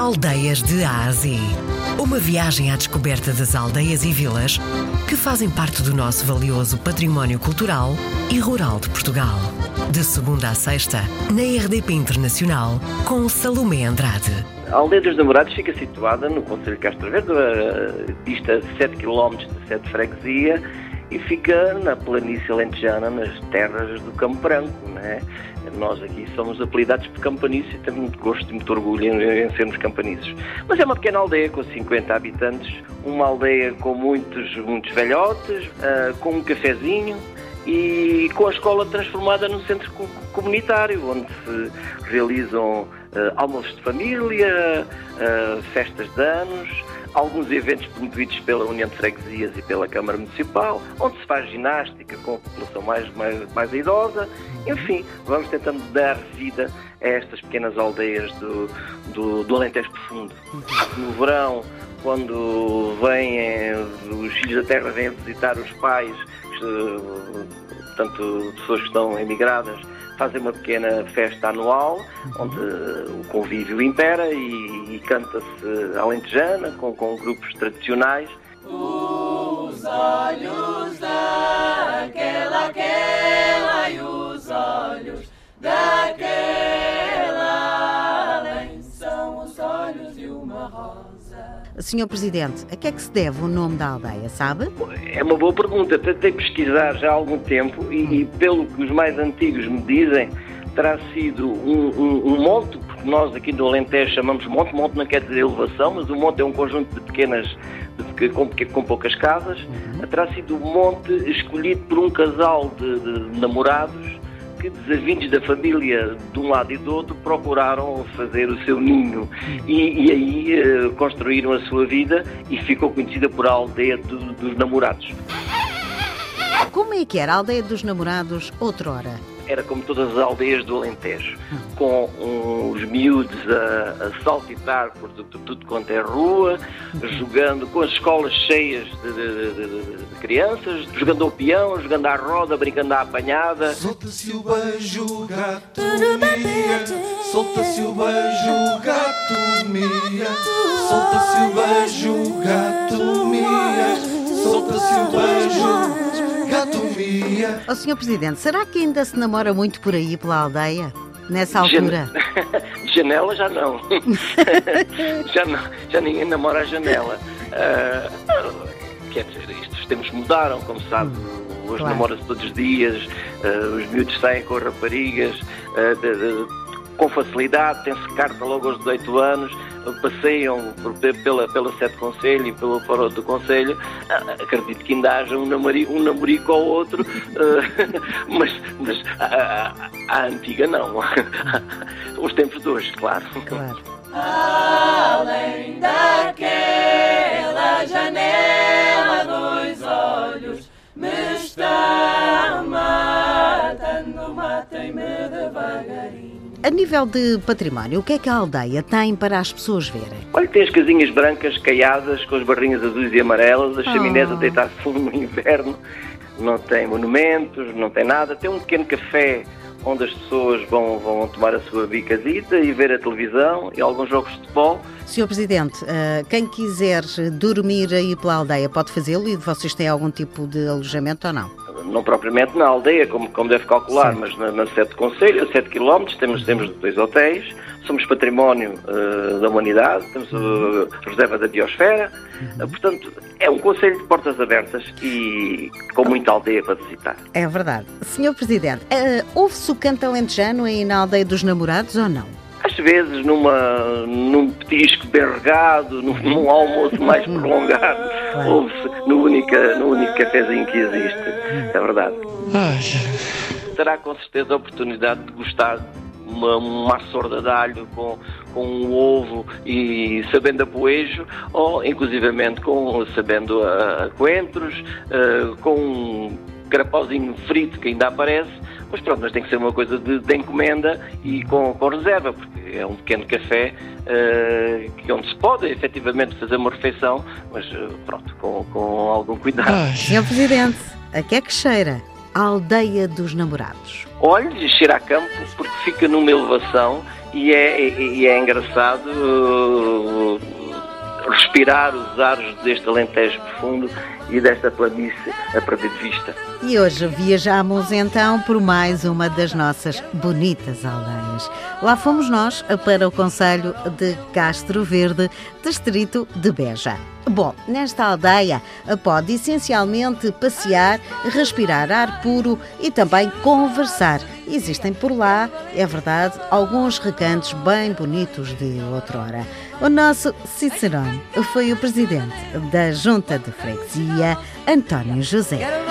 Aldeias de Ásia. Uma viagem à descoberta das aldeias e vilas que fazem parte do nosso valioso património cultural e rural de Portugal. De segunda a sexta, na RDP Internacional, com Salomé Andrade. A Aldeia dos Namorados fica situada no Conselho de Castro Verde, dista 7 km de sede freguesia e fica na planície alentejana, nas terras do Campo Branco. Né? Nós aqui somos apelidados por campaniços e temos muito gosto e muito orgulho em, sermos campaniços. Mas é uma pequena aldeia com 50 habitantes, uma aldeia com muitos, muitos velhotes, uh, com um cafezinho, e com a escola transformada num centro comunitário, onde se realizam uh, almoços de família, uh, festas de anos, alguns eventos promovidos pela União de Freguesias e pela Câmara Municipal, onde se faz ginástica com a população mais, mais, mais idosa. Enfim, vamos tentando dar vida a estas pequenas aldeias do, do, do Alentejo Profundo. No verão, quando vêm os filhos da terra vêm visitar os pais, portanto, pessoas que estão emigradas, fazem uma pequena festa anual, onde o convívio impera e, e canta-se alentejana, com, com grupos tradicionais. Os olhos daquela, aquela e os olhos daquela Senhor Presidente, a que é que se deve o nome da aldeia, sabe? É uma boa pergunta. Tentei pesquisar já há algum tempo e, e pelo que os mais antigos me dizem, terá sido um, um, um, monte, porque nós aqui do Alentejo chamamos monte, monte não quer dizer elevação, mas o monte é um conjunto de pequenas, de, com, com, poucas casas, uhum. terá sido um monte escolhido por um casal de, de namorados que desavindos da família de um lado e do outro procuraram fazer o seu ninho e, e aí uh, construíram a sua vida e ficou conhecida por a aldeia do, dos namorados. Como é que era a aldeia dos namorados outrora? Era como todas as aldeias do Alentejo, com os miúdos a, a saltitar por tudo, tudo, quanto é rua, jogando com as escolas cheias de, de, de, de crianças, jogando ao peão, jogando à roda, brincando à apanhada. Solta-se o beijo, gato mia, solta-se o beijo, gato mia, solta-se o beijo, gato mia, solta-se o beijo gatomia. Ó oh, Sr. Presidente, será que ainda se namora muito por aí pela aldeia? Nessa altura? De janela já não. já não. Já ninguém namora a janela. Uh, quer dizer, isto, os tempos mudaram, como sabe. Hum, hoje claro. namora-se todos os dias, uh, os miúdos saem com raparigas uh, de, de, com facilidade, tem-se carta logo aos 18 anos passeiam pela, pela sede conselho e pelo foro do conselho, ah, acredito que ainda haja um, namorico, um namorico ou outro, ah, mas, mas a, a, a, antiga não. Os tempos de hoje, claro. Claro. Além daquela janela A nível de património, o que é que a aldeia tem para as pessoas verem? Olha, tem as casinhas brancas caiadas com as barrinhas azuis e amarelas, as chaminés a oh. deitar fundo no inverno, não tem monumentos, não tem nada, tem um pequeno café onde as pessoas vão, vão tomar a sua bicazita e ver a televisão e alguns jogos de futebol. Senhor Presidente, eh, quem quiser dormir aí pela aldeia pode fazê-lo e vocês têm algum tipo de alojamento ou não? Não propriamente na aldeia, como, como deve calcular, Sim. mas na, na sede conselho, a 7 km, temos, temos dois hotéis, somos património uh, da humanidade, temos uh, reserva da biosfera, uh, portanto, é um conselho de portas abertas e com muita aldeia para visitar. É verdade. Senhor Presidente, uh, houve-se o canto alentejano aí na aldeia dos namorados ou não? Às vezes numa, num petisco bem regado, num, num almoço mais prolongado, ouve-se no, única, no único cafezinho que existe. É verdade. Terá com certeza a oportunidade de gostar uma, uma sorda de alho com, com um ovo e sabendo a poejo, ou inclusivamente com, sabendo a, a coentros, uh, com um carapauzinho frito que ainda aparece, mas pronto, mas tem que ser uma coisa de, de encomenda e com, com, reserva, porque é um pequeno café uh, que onde se pode efetivamente fazer uma refeição, mas uh, pronto, com, com algum cuidado. Senhor Presidente, a que é que cheira? A aldeia dos namorados. Olhe, cheira a campo porque fica numa elevação e é, e é engraçado uh, respirar os ares deste Alentejo profundo e desta planície a perder de vista. E hoje viajamos então por mais uma das nossas bonitas aldeias. Lá fomos nós para o Conselho de Castro Verde, distrito de Beja. Bom, nesta aldeia pode essencialmente passear, respirar ar puro e também conversar. Existem por lá, é verdade, alguns recantos bem bonitos de outrora. O nosso Cicerone foi o presidente da Junta de Freguesia, António José.